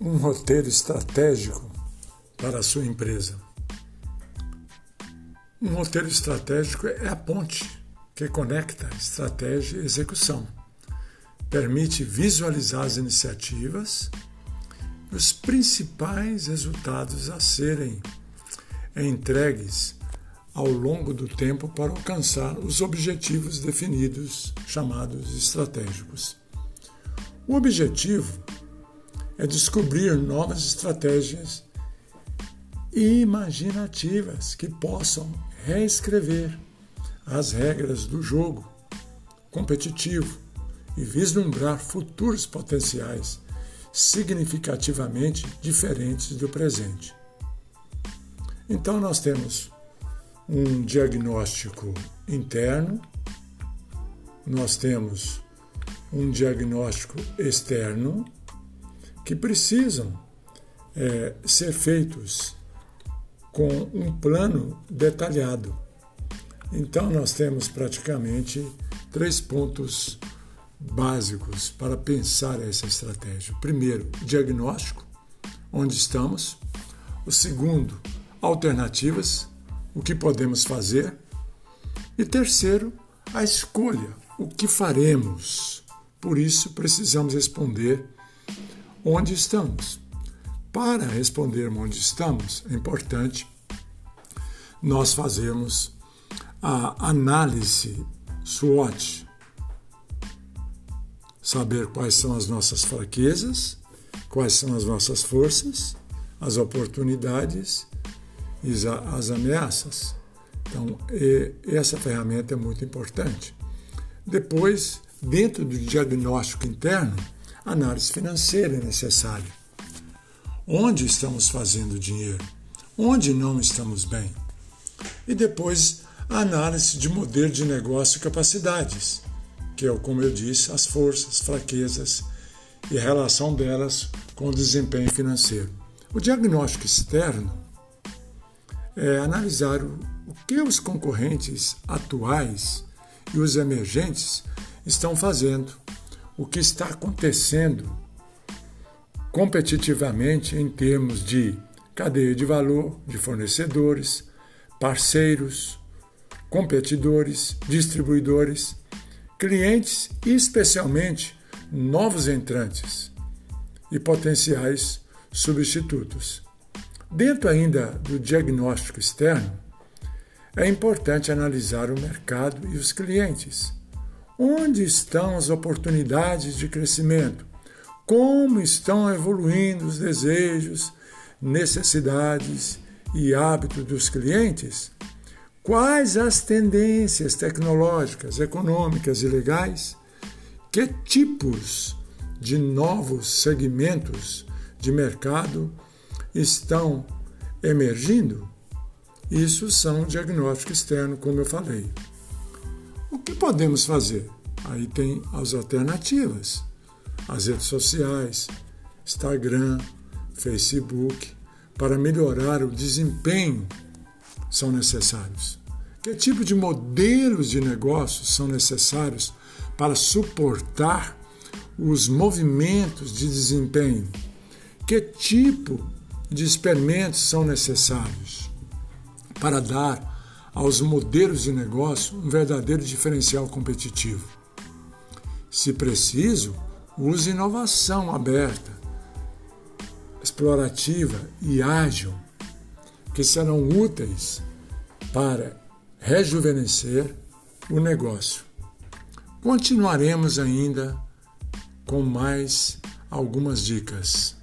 um roteiro estratégico para a sua empresa. Um roteiro estratégico é a ponte que conecta estratégia e execução. Permite visualizar as iniciativas e os principais resultados a serem entregues ao longo do tempo para alcançar os objetivos definidos, chamados estratégicos. O objetivo é descobrir novas estratégias imaginativas que possam reescrever as regras do jogo competitivo e vislumbrar futuros potenciais significativamente diferentes do presente. Então, nós temos um diagnóstico interno, nós temos um diagnóstico externo que precisam é, ser feitos com um plano detalhado. Então, nós temos praticamente três pontos básicos para pensar essa estratégia. Primeiro, diagnóstico, onde estamos. O segundo, alternativas, o que podemos fazer. E terceiro, a escolha, o que faremos. Por isso, precisamos responder onde estamos. Para respondermos onde estamos, é importante nós fazermos a análise SWOT, saber quais são as nossas fraquezas, quais são as nossas forças, as oportunidades e as ameaças. Então, essa ferramenta é muito importante. Depois, dentro do diagnóstico interno, análise financeira é necessária. Onde estamos fazendo dinheiro? Onde não estamos bem? E depois, a análise de modelo de negócio e capacidades, que é, como eu disse, as forças, fraquezas e a relação delas com o desempenho financeiro. O diagnóstico externo é analisar o, o que os concorrentes atuais e os emergentes estão fazendo o que está acontecendo competitivamente em termos de cadeia de valor de fornecedores, parceiros, competidores, distribuidores, clientes e especialmente novos entrantes e potenciais substitutos. Dentro ainda do diagnóstico externo, é importante analisar o mercado e os clientes Onde estão as oportunidades de crescimento? Como estão evoluindo os desejos, necessidades e hábitos dos clientes? Quais as tendências tecnológicas, econômicas e legais? Que tipos de novos segmentos de mercado estão emergindo? Isso são diagnóstico externo, como eu falei. Que podemos fazer? Aí tem as alternativas. As redes sociais, Instagram, Facebook, para melhorar o desempenho são necessários. Que tipo de modelos de negócios são necessários para suportar os movimentos de desempenho? Que tipo de experimentos são necessários para dar aos modelos de negócio um verdadeiro diferencial competitivo. Se preciso, use inovação aberta, explorativa e ágil, que serão úteis para rejuvenescer o negócio. Continuaremos ainda com mais algumas dicas.